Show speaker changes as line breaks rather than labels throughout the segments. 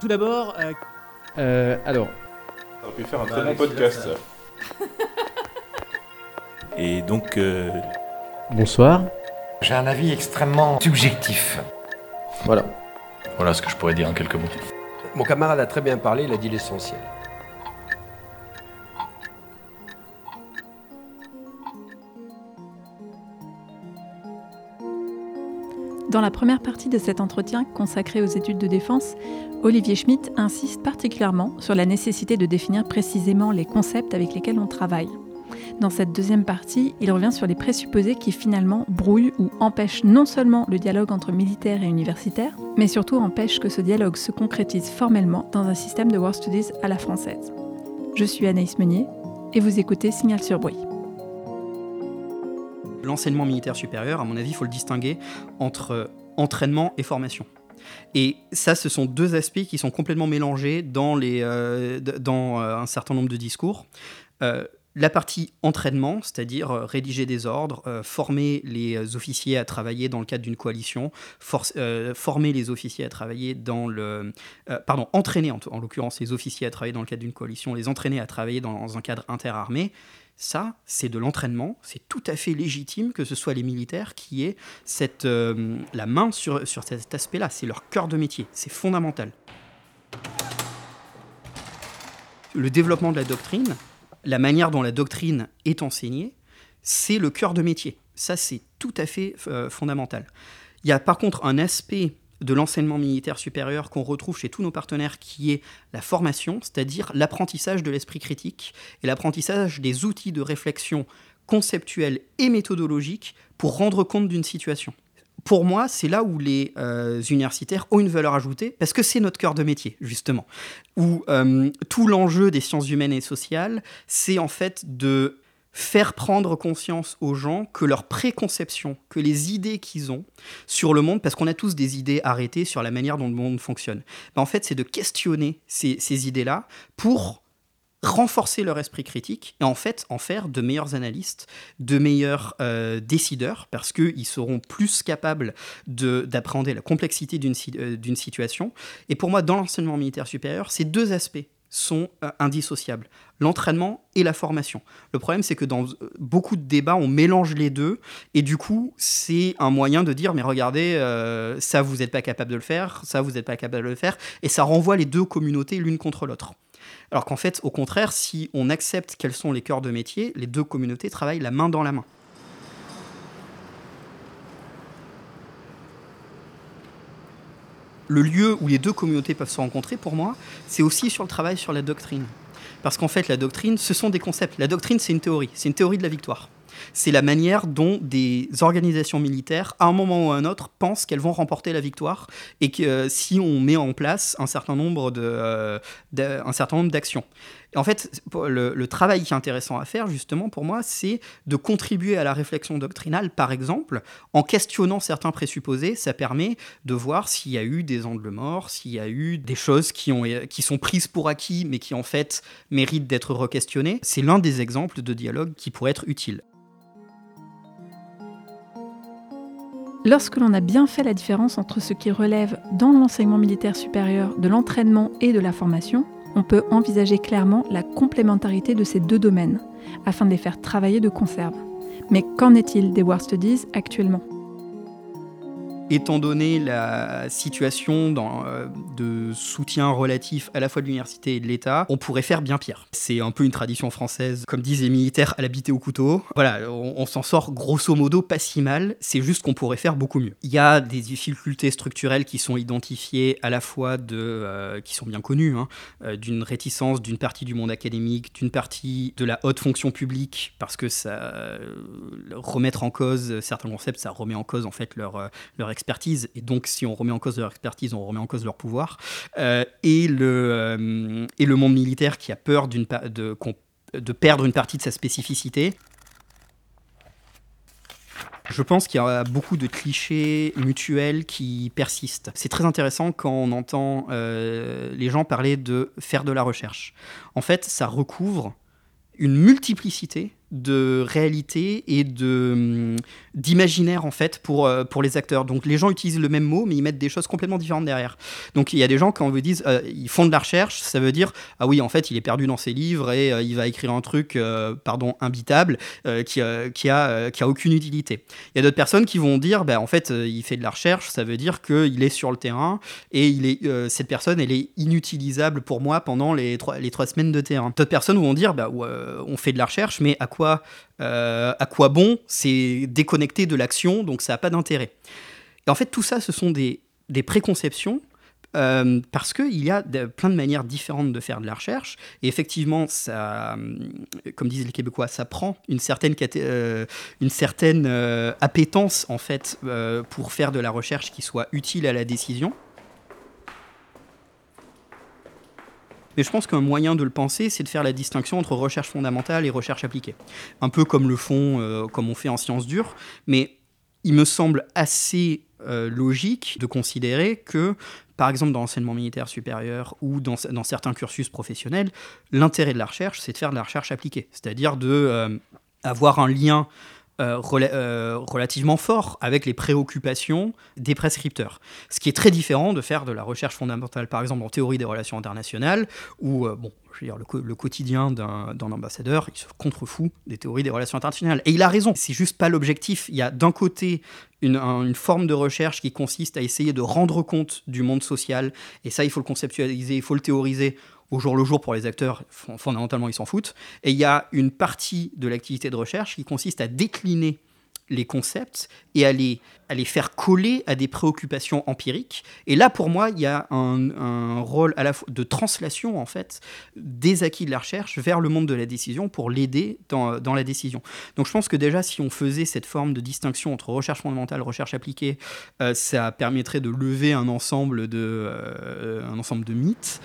Tout d'abord, euh,
Euh, alors,
Ça aurait pu faire un très bon podcast. ça.
Et donc, euh,
bonsoir.
J'ai un avis extrêmement subjectif.
Voilà.
voilà ce que je pourrais dire en quelques mots.
Mon camarade a très bien parlé, il a dit l'essentiel.
Dans la première partie de cet entretien consacré aux études de défense, Olivier Schmitt insiste particulièrement sur la nécessité de définir précisément les concepts avec lesquels on travaille. Dans cette deuxième partie, il revient sur les présupposés qui finalement brouillent ou empêchent non seulement le dialogue entre militaires et universitaires, mais surtout empêchent que ce dialogue se concrétise formellement dans un système de War Studies à la française. Je suis Anaïs Meunier et vous écoutez Signal sur bruit.
L'enseignement militaire supérieur, à mon avis, il faut le distinguer entre entraînement et formation. Et ça, ce sont deux aspects qui sont complètement mélangés dans, les, euh, dans euh, un certain nombre de discours. Euh, la partie entraînement, c'est-à-dire euh, rédiger des ordres, euh, former les euh, officiers à travailler dans le cadre d'une coalition, euh, former les officiers à travailler dans le... euh, pardon, entraîner en, en l'occurrence les officiers à travailler dans le cadre d'une coalition, les entraîner à travailler dans un cadre interarmé, ça, c'est de l'entraînement. C'est tout à fait légitime que ce soit les militaires qui aient euh, la main sur, sur cet aspect-là. C'est leur cœur de métier. C'est fondamental. Le développement de la doctrine, la manière dont la doctrine est enseignée, c'est le cœur de métier. Ça, c'est tout à fait euh, fondamental. Il y a par contre un aspect de l'enseignement militaire supérieur qu'on retrouve chez tous nos partenaires qui est la formation, c'est-à-dire l'apprentissage de l'esprit critique et l'apprentissage des outils de réflexion conceptuelle et méthodologique pour rendre compte d'une situation. Pour moi, c'est là où les euh, universitaires ont une valeur ajoutée, parce que c'est notre cœur de métier, justement. Où euh, tout l'enjeu des sciences humaines et sociales, c'est en fait de faire prendre conscience aux gens que leurs préconceptions, que les idées qu'ils ont sur le monde, parce qu'on a tous des idées arrêtées sur la manière dont le monde fonctionne, ben en fait, c'est de questionner ces, idées-là pour renforcer leur esprit critique et en fait en faire de meilleurs analystes, de meilleurs euh, décideurs, parce qu'ils seront plus capables de- d'appréhender la complexité euh, d'une situation. Et pour moi, dans l'enseignement militaire supérieur, ces deux aspects sont euh, indissociables, l'entraînement et la formation. Le problème, c'est que dans euh, beaucoup de débats, on mélange les deux, et du coup, c'est un moyen de dire, mais regardez, euh, ça, vous n'êtes pas capable de le faire, ça, vous n'êtes pas capable de le faire, et ça renvoie les deux communautés l'une contre l'autre. Alors qu'en fait, au contraire, si on accepte quels sont les cœurs de métier, les deux communautés travaillent la main dans la main. Le lieu où les deux communautés peuvent se rencontrer, pour moi, c'est aussi sur le travail sur la doctrine. Parce qu'en fait, la doctrine, ce sont des concepts. La doctrine, c'est une théorie. C'est une théorie de la victoire. C'est la manière dont des organisations militaires, à un moment ou à un autre, pensent qu'elles vont remporter la victoire et que euh, si on met en place un certain nombre euh, d'a- un certain nombre d'actions. En fait, le, travail qui est intéressant à faire, justement, pour moi, c'est de contribuer à la réflexion doctrinale, par exemple, en questionnant certains présupposés. Ça permet de voir s'il y a eu des angles morts, s'il y a eu des choses qui, qui sont prises pour acquis, mais qui, en fait, méritent d'être re-questionnées. C'est l'un des exemples de dialogue qui pourrait être utile.
Lorsque l'on a bien fait la différence entre ce qui relève dans l'enseignement militaire supérieur de l'entraînement et de la formation, on peut envisager clairement la complémentarité de ces deux domaines, afin de les faire travailler de conserve. Mais qu'en est-il des War Studies actuellement?
Étant donné la situation euh, de soutien relatif à la fois de l'université et de l'État, on pourrait faire bien pire. C'est un peu une tradition française, comme disent les militaires, à l'habiter au couteau. Voilà, on, s'en sort grosso modo pas si mal, c'est juste qu'on pourrait faire beaucoup mieux. Il y a des difficultés structurelles qui sont identifiées à la fois de, euh, qui sont bien connues, hein, euh, d'une réticence d'une partie du monde académique, d'une partie de la haute fonction publique, parce que ça remettre en cause certains concepts, ça remet en cause en fait leur, leur expertise, et donc si on remet en cause leur expertise, on remet en cause leur pouvoir, Euh, et, le, euh, et le monde militaire qui a peur de perdre une partie de sa spécificité. Je pense qu'il y a beaucoup de clichés mutuels qui persistent. C'est très intéressant quand on entend euh, les gens parler de faire de la recherche. En fait, ça recouvre une multiplicité de réalité et de hum, d'imaginaire en fait pour, euh, pour les acteurs. Donc les gens utilisent le même mot mais ils mettent des choses complètement différentes derrière. Donc il y a des gens quand on vous dit euh, ils font de la recherche, ça veut dire ah oui en fait il est perdu dans ses livres et euh, il va écrire un truc pardon imbitable qui, qui, a, qui a aucune utilité. Il y a d'autres personnes qui vont dire ben, en fait il fait de la recherche, ça veut dire qu'il est sur le terrain et il est, cette personne elle est inutilisable pour moi pendant les trois, les trois semaines de terrain. D'autres personnes vont dire ben, on fait de la recherche mais à quoi euh, à quoi bon C'est déconnecté de l'action, donc ça n'a pas d'intérêt. Et en fait, tout ça, ce sont des, préconceptions euh, parce qu'il y a plein de manières différentes de faire de la recherche. Et effectivement, ça, comme disent les Québécois, ça prend une certaine, euh, appétence en fait pour faire de la recherche qui soit utile à la décision. Mais je pense qu'un moyen de le penser, c'est de faire la distinction entre recherche fondamentale et recherche appliquée. Un peu comme le font, euh, comme on fait en sciences dures, mais il me semble assez euh, logique de considérer que, par exemple, dans l'enseignement militaire supérieur ou dans, certains cursus professionnels, l'intérêt de la recherche, c'est de faire de la recherche appliquée, c'est-à-dire de euh, avoir un lien euh, euh, relativement fort avec les préoccupations des prescripteurs. Ce qui est très différent de faire de la recherche fondamentale, par exemple en théorie des relations internationales, où, euh, bon, le, quotidien d'un ambassadeur, il se contrefout des théories des relations internationales. Et il a raison, c'est juste pas l'objectif. Il y a d'un côté une, forme de recherche qui consiste à essayer de rendre compte du monde social, et ça, il faut le conceptualiser, il faut le théoriser au jour le jour pour les acteurs, fondamentalement ils s'en foutent. Et il y a une partie de l'activité de recherche qui consiste à décliner les concepts et à les, faire coller à des préoccupations empiriques. Et là, pour moi, il y a un, rôle à la fois de translation, en fait, des acquis de la recherche vers le monde de la décision pour l'aider dans, la décision. Donc je pense que déjà, si on faisait cette forme de distinction entre recherche fondamentale, recherche appliquée, euh, ça permettrait de lever un ensemble de, euh, un ensemble de mythes.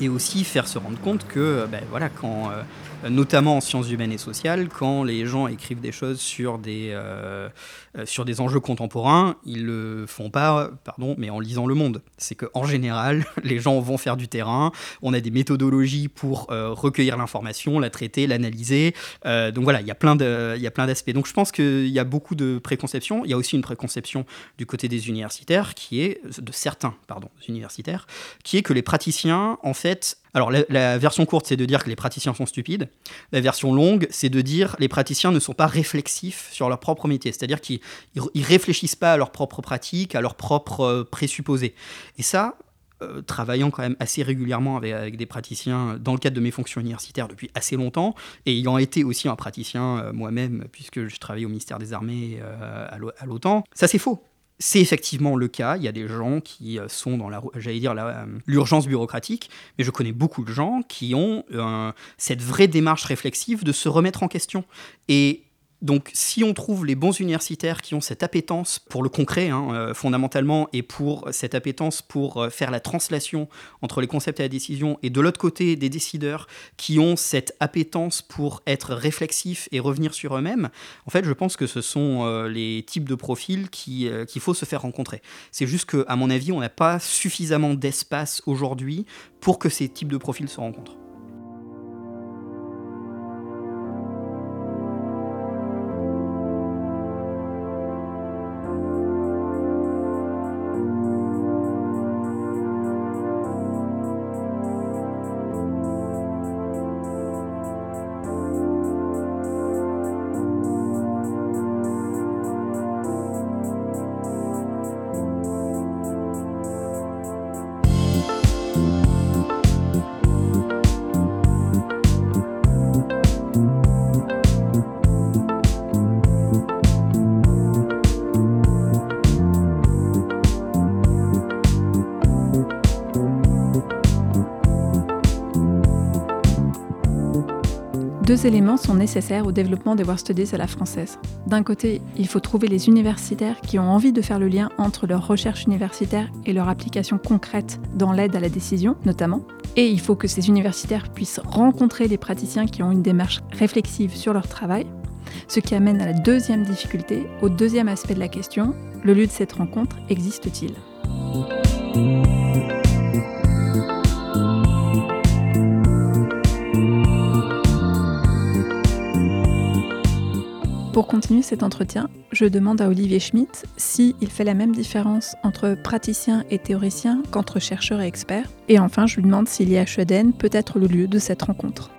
Et aussi faire se rendre compte que ben, voilà, quand euh, notamment en sciences humaines et sociales, quand les gens écrivent des choses sur des, euh, euh, sur des enjeux contemporains, ils le font pas, pardon, mais en lisant Le Monde. C'est qu'en général, les gens vont faire du terrain, on a des méthodologies pour euh, recueillir l'information, la traiter, l'analyser. donc voilà, il y a plein d'aspects. Donc je pense qu'il y a beaucoup de préconceptions. Il y a aussi une préconception du côté des universitaires, qui est, de certains, pardon, universitaires, qui est que les praticiens, en fait, alors la, version courte, c'est de dire que les praticiens sont stupides. La version longue, c'est de dire que les praticiens ne sont pas réflexifs sur leur propre métier, c'est-à-dire qu'ils ne réfléchissent pas à leur propre pratique, à leurs propres euh, présupposés. Et ça, euh, travaillant quand même assez régulièrement avec, des praticiens dans le cadre de mes fonctions universitaires depuis assez longtemps, et ayant été aussi un praticien euh, moi-même, puisque je travaillais au ministère des Armées à l'OTAN, ça c'est faux. C'est effectivement le cas. Il y a des gens qui euh, sont dans la, j'allais dire, euh, l'urgence bureaucratique, mais je connais beaucoup de gens qui ont euh, cette vraie démarche réflexive de se remettre en question. Et donc, si on trouve les bons universitaires qui ont cette appétence pour le concret, hein, euh, fondamentalement, et pour cette appétence pour euh, faire la translation entre les concepts et la décision, et de l'autre côté, des décideurs qui ont cette appétence pour être réflexifs et revenir sur eux-mêmes, en fait, je pense que ce sont euh, les types de profils qu'il faut se faire rencontrer. C'est juste qu'à mon avis, on n'a pas suffisamment d'espace aujourd'hui pour que ces types de profils se rencontrent.
Deux éléments sont nécessaires au développement des War Studies à la française. D'un côté, il faut trouver les universitaires qui ont envie de faire le lien entre leur recherche universitaire et leur application concrète dans l'aide à la décision, notamment. Et il faut que ces universitaires puissent rencontrer des praticiens qui ont une démarche réflexive sur leur travail, ce qui amène à la deuxième difficulté, au deuxième aspect de la question, le lieu de cette rencontre existe-t-il? Pour continuer cet entretien, je demande à Olivier Schmitt s'il fait la même différence entre praticien et théoricien qu'entre chercheur et expert. Et enfin, je lui demande si l'IHEDN peut être le lieu de cette rencontre.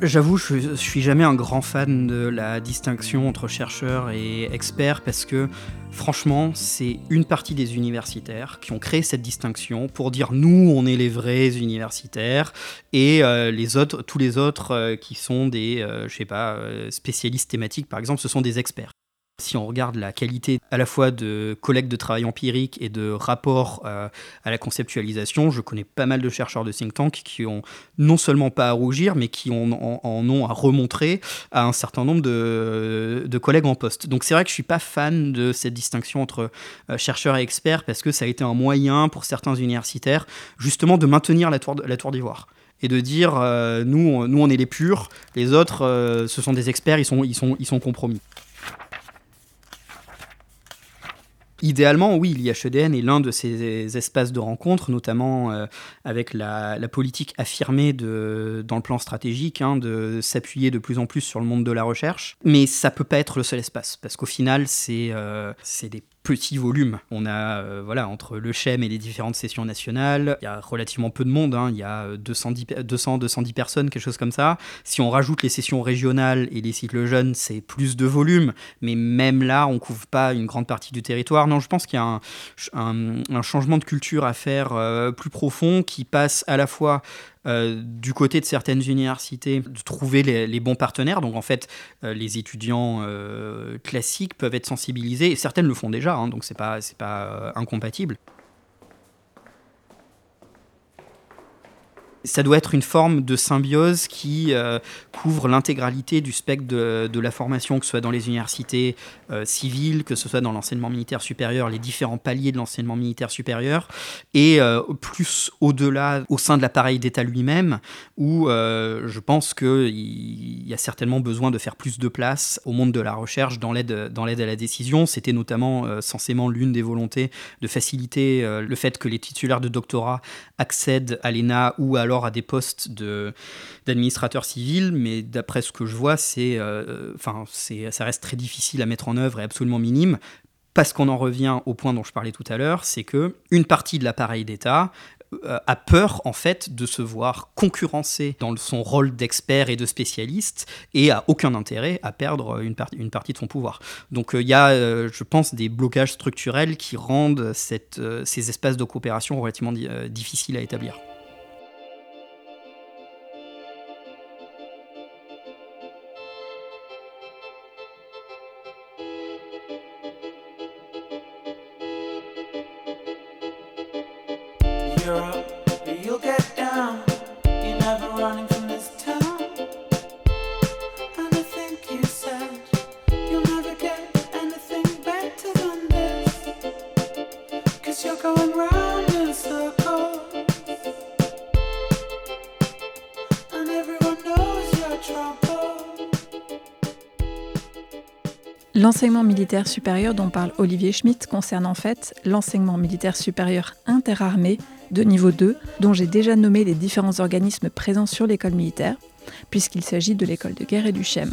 J'avoue, je, je suis jamais un grand fan de la distinction entre chercheur et expert parce que franchement, c'est une partie des universitaires qui ont créé cette distinction pour dire nous, on est les vrais universitaires et euh, les autres, tous les autres euh, qui sont des, euh, je sais pas, spécialistes thématiques par exemple, ce sont des experts. Si on regarde la qualité à la fois de collecte de travail empirique et de rapport euh, à la conceptualisation, je connais pas mal de chercheurs de think tank qui ont non seulement pas à rougir, mais qui en, ont à remontrer à un certain nombre de, collègues en poste. Donc c'est vrai que je suis pas fan de cette distinction entre euh, chercheurs et experts parce que ça a été un moyen pour certains universitaires justement de maintenir la tour, d'ivoire et de dire euh, nous, nous on est les purs, les autres euh, ce sont des experts, ils sont, ils sont, ils sont compromis. Idéalement, oui, l'IHEDN est l'un de ces espaces de rencontre, notamment euh, avec la, politique affirmée dans le plan stratégique hein, de s'appuyer de plus en plus sur le monde de la recherche. Mais ça peut pas être le seul espace, parce qu'au final, c'est euh, c'est des petits volumes. On a, euh, voilà, entre le CHEM et les différentes sessions nationales, il y a relativement peu de monde, hein, il y a 210, pe- 200, 210 personnes, quelque chose comme ça. Si on rajoute les sessions régionales et les cycles jeunes, c'est plus de volume, mais même là, on couvre pas une grande partie du territoire. Non, je pense qu'il y a un changement de culture à faire euh, plus profond qui passe à la fois euh, du côté de certaines universités de trouver les, bons partenaires. Donc en fait, euh, les étudiants euh, classiques peuvent être sensibilisés et certaines le font déjà, hein, donc c'est pas pas incompatible. Ça doit être une forme de symbiose qui euh, couvre l'intégralité du spectre de, la formation, que ce soit dans les universités euh, civiles, que ce soit dans l'enseignement militaire supérieur, les différents paliers de l'enseignement militaire supérieur, et euh, plus au-delà, au sein de l'appareil d'État lui-même, où je pense qu'il y a certainement besoin de faire plus de place au monde de la recherche dans l'aide à la décision. C'était notamment censément l'une des volontés de faciliter le fait que les titulaires de doctorat accèdent à l'ENA ou à des postes de d'administrateur civil, mais d'après ce que je vois, c'est, euh, enfin, c'est, ça reste très difficile à mettre en œuvre et absolument minime. Parce qu'on en revient au point dont je parlais tout à l'heure, c'est que une partie de l'appareil d'État euh, a peur en fait de se voir concurrencé dans son rôle d'expert et de spécialiste et a aucun intérêt à perdre une, par- une partie de son pouvoir. Donc euh, il y a, euh, je pense, des blocages structurels qui rendent euh, ces espaces de coopération relativement di- euh, difficiles à établir.
L'enseignement militaire supérieur dont parle Olivier Schmitt concerne en fait l'enseignement militaire supérieur interarmé de niveau 2, dont j'ai déjà nommé les différents organismes présents sur l'école militaire, puisqu'il s'agit de l'école de guerre et du CHEM.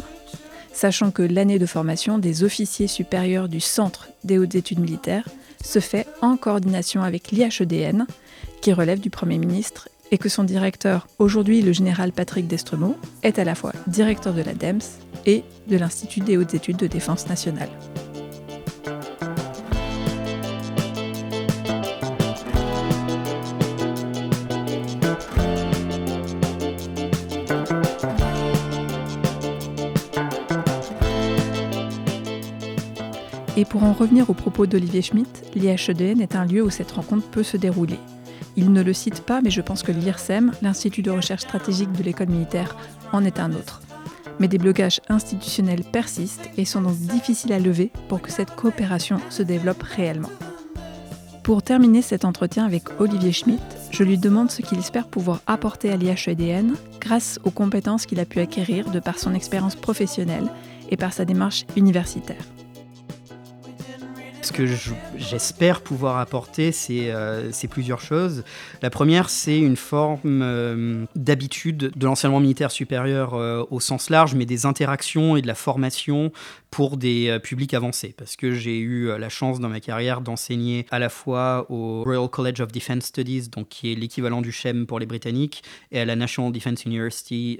Sachant que l'année de formation des officiers supérieurs du Centre des hautes études militaires se fait en coordination avec l'IHEDN, qui relève du Premier ministre, et que son directeur, aujourd'hui le général Patrick Destremaux, est à la fois directeur de la DEMS et de l'Institut des hautes études de défense nationale. Et pour en revenir aux propos d'Olivier Schmitt, l'IHEDN est un lieu où cette rencontre peut se dérouler. Il ne le cite pas, mais je pense que l'IRSEM, l'Institut de recherche stratégique de l'école militaire, en est un autre. Mais des blocages institutionnels persistent et sont donc difficiles à lever pour que cette coopération se développe réellement. Pour terminer cet entretien avec Olivier Schmitt, je lui demande ce qu'il espère pouvoir apporter à l'IHEDN grâce aux compétences qu'il a pu acquérir de par son expérience professionnelle et par sa démarche universitaire.
Ce que je- j'espère pouvoir apporter, c'est euh, c'est plusieurs choses. La première, c'est une forme euh, d'habitude de l'enseignement militaire supérieur euh, au sens large, mais des interactions et de la formation pour des publics avancés, parce que j'ai eu la chance dans ma carrière d'enseigner à la fois au Royal College of Defence Studies, donc qui est l'équivalent du SHEM pour les Britanniques, et à la National Defence University,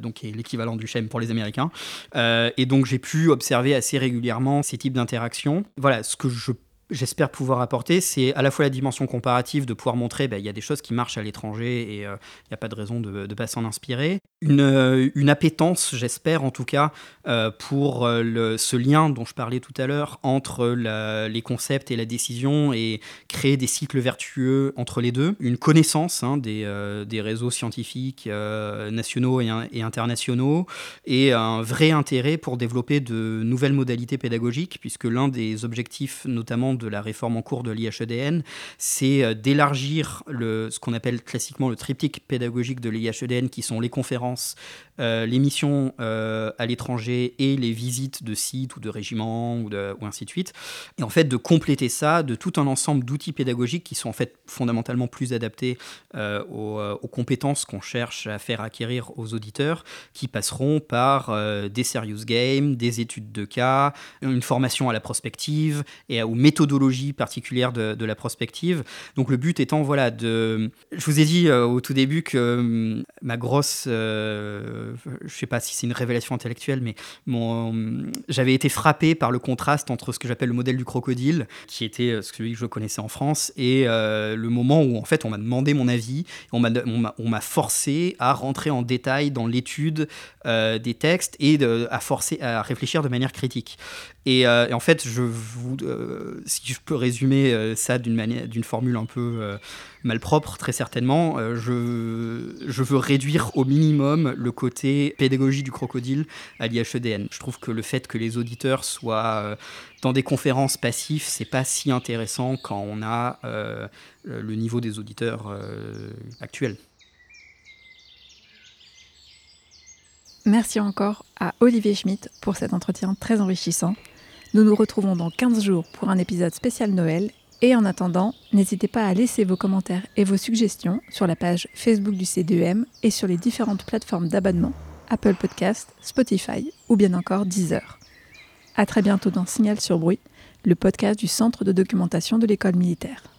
donc qui est l'équivalent du SHEM pour les Américains. Et donc j'ai pu observer assez régulièrement ces types d'interactions. Voilà, ce que je j'espère pouvoir apporter, c'est à la fois la dimension comparative de pouvoir montrer ben, il y a des choses qui marchent à l'étranger et euh, il n'y a pas de raison de ne pas s'en inspirer. Une, euh, appétence, j'espère en tout cas, euh, pour euh, ce lien dont je parlais tout à l'heure entre les concepts et la décision et créer des cycles vertueux entre les deux. Une connaissance hein, des, euh, des réseaux scientifiques euh, nationaux et, internationaux et un vrai intérêt pour développer de nouvelles modalités pédagogiques, puisque l'un des objectifs, notamment la réforme en cours de l'IHEDN, c'est euh, d'élargir ce qu'on appelle classiquement le triptyque pédagogique de l'IHEDN, qui sont les conférences, euh, les missions euh, à l'étranger et les visites de sites ou de régiments ou, ainsi de suite. Et en fait, de compléter ça de tout un ensemble d'outils pédagogiques qui sont en fait fondamentalement plus adaptés euh, aux, compétences qu'on cherche à faire acquérir aux auditeurs, qui passeront par des serious games, des études de cas, une formation à la prospective et aux méthodologies particulières de, la prospective. Donc le but étant, voilà, de... Je vous ai dit au tout début que hum, ma grosse... je sais pas si c'est une révélation intellectuelle, mais j'avais été frappé par le contraste entre ce que j'appelle le modèle du crocodile, qui était euh, celui que je connaissais en France, et euh, le moment où en fait on m'a demandé mon avis, on m'a, forcé à rentrer en détail dans l'étude euh, des textes et à forcer à réfléchir de manière critique. Et, euh, et en fait, euh, si je peux résumer euh, ça d'une manière, d'une formule un peu malpropre, très certainement, je, veux réduire au minimum le côté pédagogie du crocodile à l'IHEDN. Je trouve que le fait que les auditeurs soient dans des conférences passifs, c'est pas si intéressant quand on a le niveau des auditeurs actuels.
Merci encore à Olivier Schmitt pour cet entretien très enrichissant. Nous nous retrouvons dans 15 jours pour un épisode spécial Noël. Et en attendant, n'hésitez pas à laisser vos commentaires et vos suggestions sur la page Facebook du CDEM et sur les différentes plateformes d'abonnement Apple Podcast, Spotify ou bien encore Deezer. À très bientôt dans Signal sur Bruit, le podcast du Centre de documentation de l'école militaire.